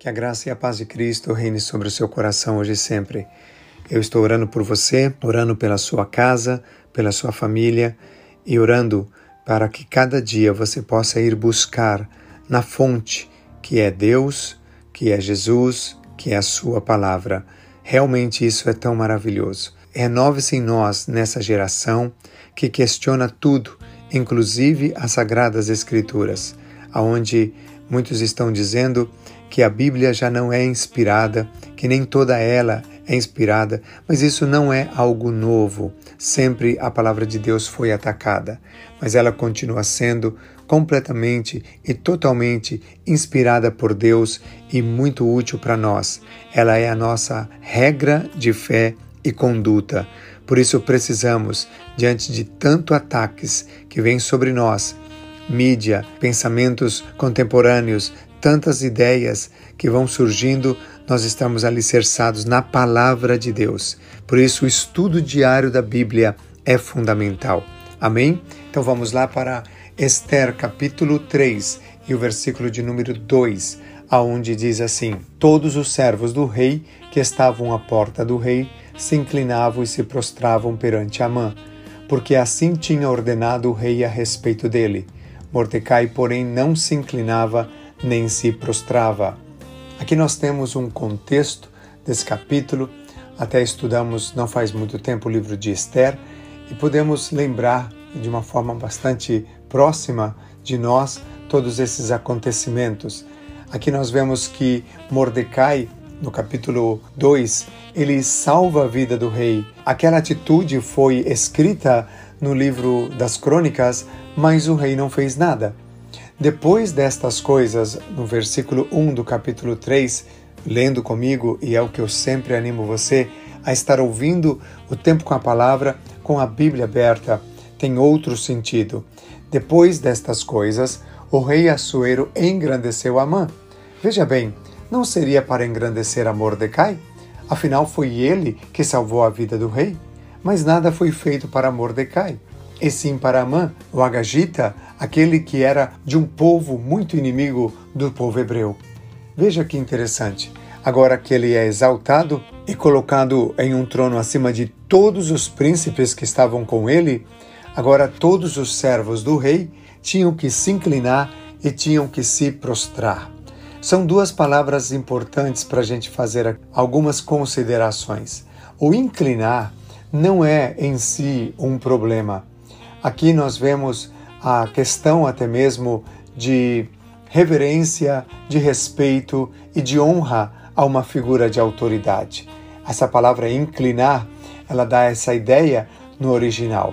Que a graça e a paz de Cristo reine sobre o seu coração hoje e sempre. Eu estou orando por você, orando pela sua casa, pela sua família e orando para que cada dia você possa ir buscar na fonte que é Deus, que é Jesus, que é a sua palavra. Realmente isso é tão maravilhoso. Renove-se em nós nessa geração que questiona tudo, inclusive as sagradas escrituras, aonde muitos estão dizendo que a Bíblia já não é inspirada, que nem toda ela é inspirada, mas isso não é algo novo. Sempre a palavra de Deus foi atacada, mas ela continua sendo completamente e totalmente inspirada por Deus e muito útil para nós. Ela é a nossa regra de fé e conduta. Por isso precisamos, diante de tanto ataques que vêm sobre nós, mídia, pensamentos contemporâneos, tantas ideias que vão surgindo, nós estamos alicerçados na palavra de Deus. Por isso, o estudo diário da Bíblia é fundamental. Amém? Então vamos lá para Esther, capítulo 3, e o versículo de número 2, aonde diz assim: Todos os servos do rei que estavam à porta do rei se inclinavam e se prostravam perante Amã, porque assim tinha ordenado o rei a respeito dele. Mordecai, porém, não se inclinava nem se prostrava. Aqui nós temos um contexto desse capítulo. Até estudamos não faz muito tempo o livro de Esther e podemos lembrar de uma forma bastante próxima de nós todos esses acontecimentos. Aqui nós vemos que Mordecai, no capítulo 2, ele salva a vida do rei. Aquela atitude foi escrita no livro das crônicas, mas o rei não fez nada. Depois destas coisas, no versículo 1 do capítulo 3, lendo comigo, e é o que eu sempre animo você a estar ouvindo o tempo com a palavra, com a Bíblia aberta, tem outro sentido. Depois destas coisas, o rei Assuero engrandeceu Amã. Veja bem, não seria para engrandecer a Mordecai? Afinal, foi ele que salvou a vida do rei. Mas nada foi feito para Mordecai e sim para Amã, o Agagita, aquele que era de um povo muito inimigo do povo hebreu. Veja que interessante. Agora que ele é exaltado e colocado em um trono acima de todos os príncipes que estavam com ele, agora todos os servos do rei tinham que se inclinar e tinham que se prostrar. São duas palavras importantes para a gente fazer algumas considerações. O inclinar não é em si um problema, Aqui nós vemos a questão até mesmo de reverência, de respeito e de honra a uma figura de autoridade. Essa palavra inclinar, ela dá essa ideia no original.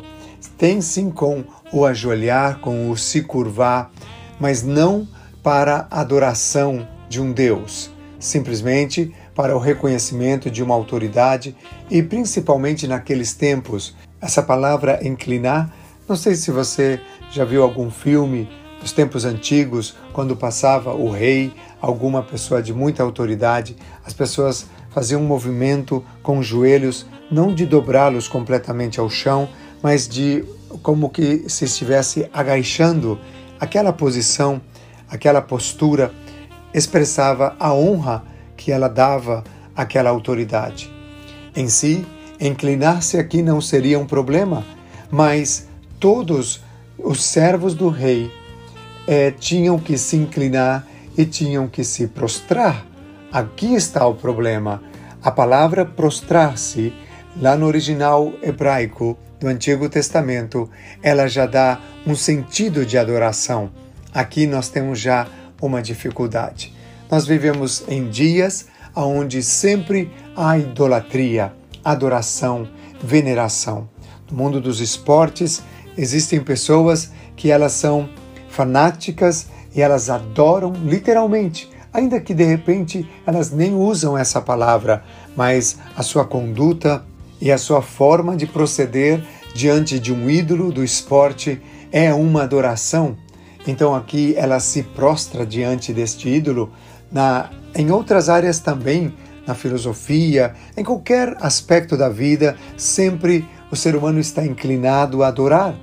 Tem sim com o ajoelhar, com o se curvar, mas não para a adoração de um Deus, simplesmente para o reconhecimento de uma autoridade e principalmente naqueles tempos, essa palavra inclinar não sei se você já viu algum filme dos tempos antigos, quando passava o rei, alguma pessoa de muita autoridade, as pessoas faziam um movimento com os joelhos, não de dobrá-los completamente ao chão, mas de como que se estivesse agachando. Aquela posição, aquela postura expressava a honra que ela dava àquela autoridade. Em si, inclinar-se aqui não seria um problema, mas todos os servos do rei é, tinham que se inclinar e tinham que se prostrar. Aqui está o problema. A palavra prostrar-se, lá no original hebraico do Antigo Testamento, ela já dá um sentido de adoração. Aqui nós temos já uma dificuldade. Nós vivemos em dias onde sempre há idolatria, adoração, veneração. No mundo dos esportes, existem pessoas que elas são fanáticas e elas adoram literalmente, ainda que de repente elas nem usam essa palavra, mas a sua conduta e a sua forma de proceder diante de um ídolo do esporte é uma adoração. Então aqui ela se prostra diante deste ídolo. Na, em outras áreas também, na filosofia, em qualquer aspecto da vida, sempre o ser humano está inclinado a adorar.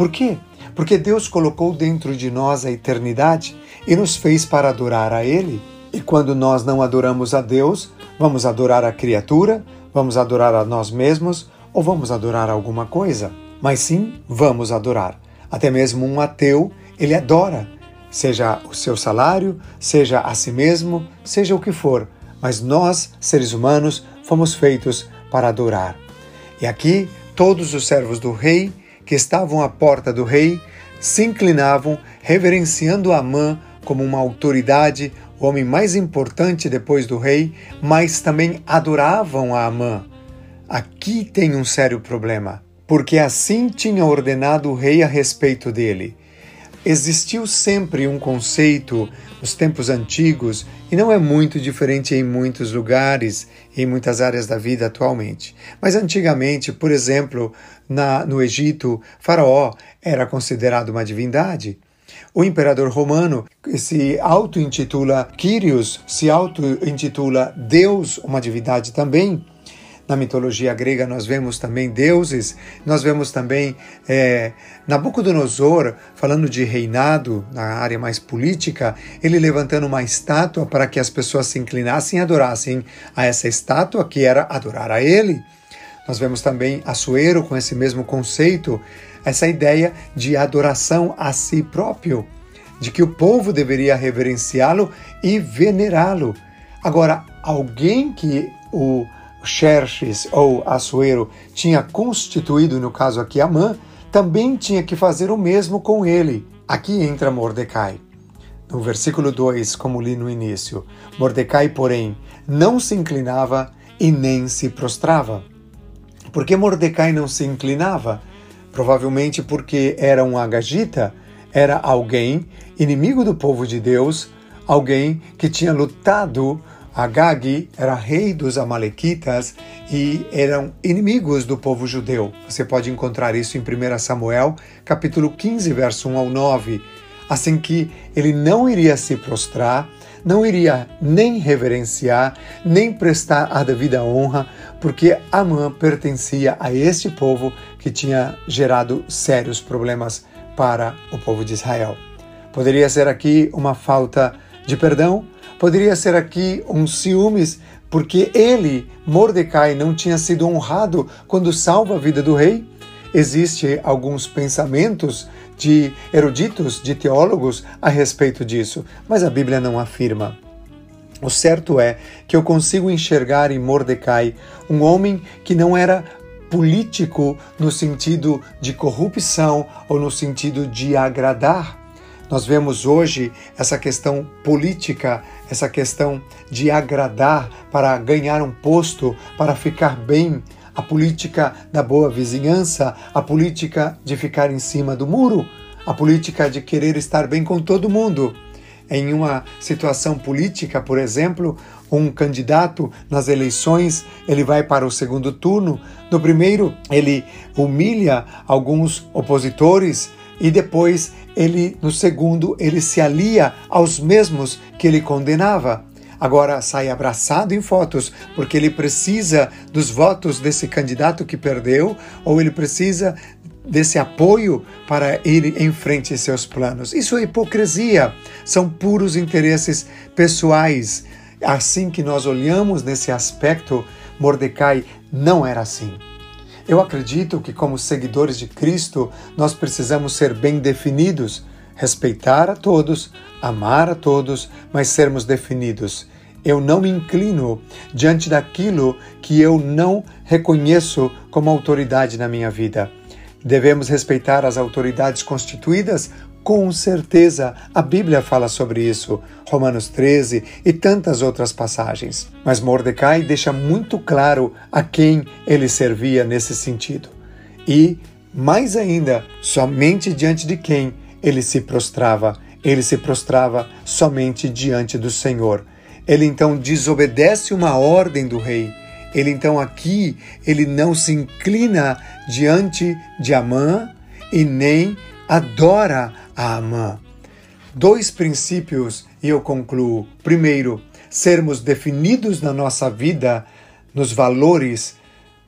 Por quê? Porque Deus colocou dentro de nós a eternidade e nos fez para adorar a Ele. E quando nós não adoramos a Deus, vamos adorar a criatura, vamos adorar a nós mesmos ou vamos adorar alguma coisa. Mas sim, vamos adorar. Até mesmo um ateu, ele adora, seja o seu salário, seja a si mesmo, seja o que for. Mas nós, seres humanos, fomos feitos para adorar. E aqui, todos os servos do rei que estavam à porta do rei se inclinavam, reverenciando Amã como uma autoridade, o homem mais importante depois do rei, mas também adoravam a Amã. Aqui tem um sério problema, porque assim tinha ordenado o rei a respeito dele. Existiu sempre um conceito nos tempos antigos e não é muito diferente em muitos lugares e em muitas áreas da vida atualmente. Mas antigamente, por exemplo, na, no Egito, Faraó era considerado uma divindade. O imperador romano se auto-intitula Kyrios, se auto-intitula Deus, uma divindade também. Na mitologia grega nós vemos também deuses, nós vemos também é, Nabucodonosor falando de reinado na área mais política, ele levantando uma estátua para que as pessoas se inclinassem e adorassem a essa estátua, que era adorar a ele. Nós vemos também Assuero com esse mesmo conceito, essa ideia de adoração a si próprio, de que o povo deveria reverenciá-lo e venerá-lo. Agora, alguém que o Xerxes ou Assuero tinha constituído, no caso aqui Amã, também tinha que fazer o mesmo com ele. Aqui entra Mordecai. No versículo 2, como li no início, Mordecai, porém, não se inclinava e nem se prostrava. Por que Mordecai não se inclinava? Provavelmente porque era um agagita, era alguém inimigo do povo de Deus, alguém que tinha lutado Agag era rei dos Amalequitas e eram inimigos do povo judeu. Você pode encontrar isso em 1 Samuel, capítulo 15, verso 1 ao 9. Assim que ele não iria se prostrar, não iria nem reverenciar, nem prestar a devida honra, porque Amã pertencia a este povo que tinha gerado sérios problemas para o povo de Israel. Poderia ser aqui uma falta de perdão? Poderia ser aqui um ciúmes, porque ele, Mordecai, não tinha sido honrado quando salva a vida do rei? Existem alguns pensamentos de eruditos, de teólogos a respeito disso, mas a Bíblia não afirma. O certo é que eu consigo enxergar em Mordecai um homem que não era político no sentido de corrupção ou no sentido de agradar. Nós vemos hoje essa questão política, essa questão de agradar para ganhar um posto, para ficar bem, a política da boa vizinhança, a política de ficar em cima do muro, a política de querer estar bem com todo mundo. Em uma situação política, por exemplo, um candidato nas eleições, ele vai para o segundo turno. No primeiro, ele humilha alguns opositores e depois ele no segundo ele se alia aos mesmos que ele condenava. Agora sai abraçado em fotos porque ele precisa dos votos desse candidato que perdeu ou ele precisa desse apoio para ir em frente aos seus planos. Isso é hipocrisia, são puros interesses pessoais. Assim que nós olhamos nesse aspecto, Mordecai não era assim. Eu acredito que, como seguidores de Cristo, nós precisamos ser bem definidos, respeitar a todos, amar a todos, mas sermos definidos. Eu não me inclino diante daquilo que eu não reconheço como autoridade na minha vida. Devemos respeitar as autoridades constituídas com certeza, a Bíblia fala sobre isso, Romanos 13 e tantas outras passagens. Mas Mordecai deixa muito claro a quem ele servia nesse sentido. E, mais ainda, somente diante de quem ele se prostrava. Ele se prostrava somente diante do Senhor. Ele então desobedece uma ordem do rei. Ele então aqui, ele não se inclina diante de Amã e nem adora a Amã. Dois princípios e eu concluo. Primeiro, sermos definidos na nossa vida, nos valores,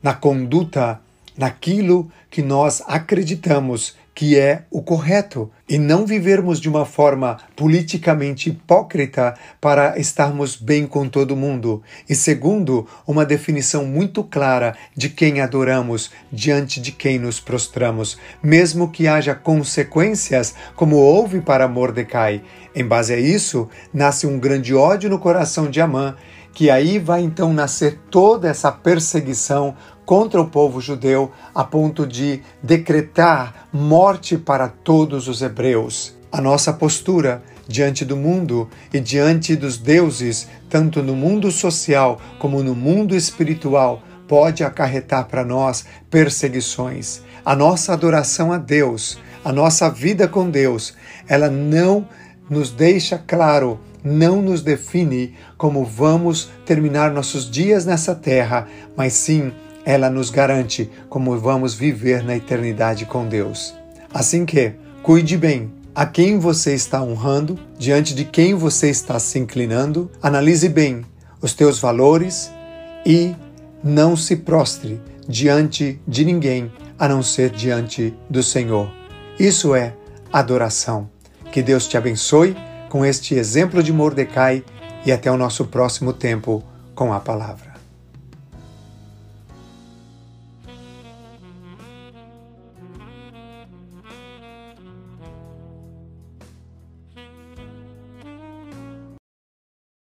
na conduta, naquilo que nós acreditamos que é o correto e não vivermos de uma forma politicamente hipócrita para estarmos bem com todo mundo. E segundo, uma definição muito clara de quem adoramos, diante de quem nos prostramos, mesmo que haja consequências, como houve para Mordecai. Em base a isso, nasce um grande ódio no coração de Amã que aí vai então nascer toda essa perseguição contra o povo judeu a ponto de decretar morte para todos os hebreus. A nossa postura diante do mundo e diante dos deuses, tanto no mundo social como no mundo espiritual, pode acarretar para nós perseguições. A nossa adoração a Deus, a nossa vida com Deus, ela não nos deixa claro não nos define como vamos terminar nossos dias nessa terra, mas sim ela nos garante como vamos viver na eternidade com Deus. Assim que, cuide bem a quem você está honrando, diante de quem você está se inclinando, analise bem os teus valores e não se prostre diante de ninguém a não ser diante do Senhor. Isso é adoração. Que Deus te abençoe com este exemplo de Mordecai e até o nosso próximo tempo com a palavra.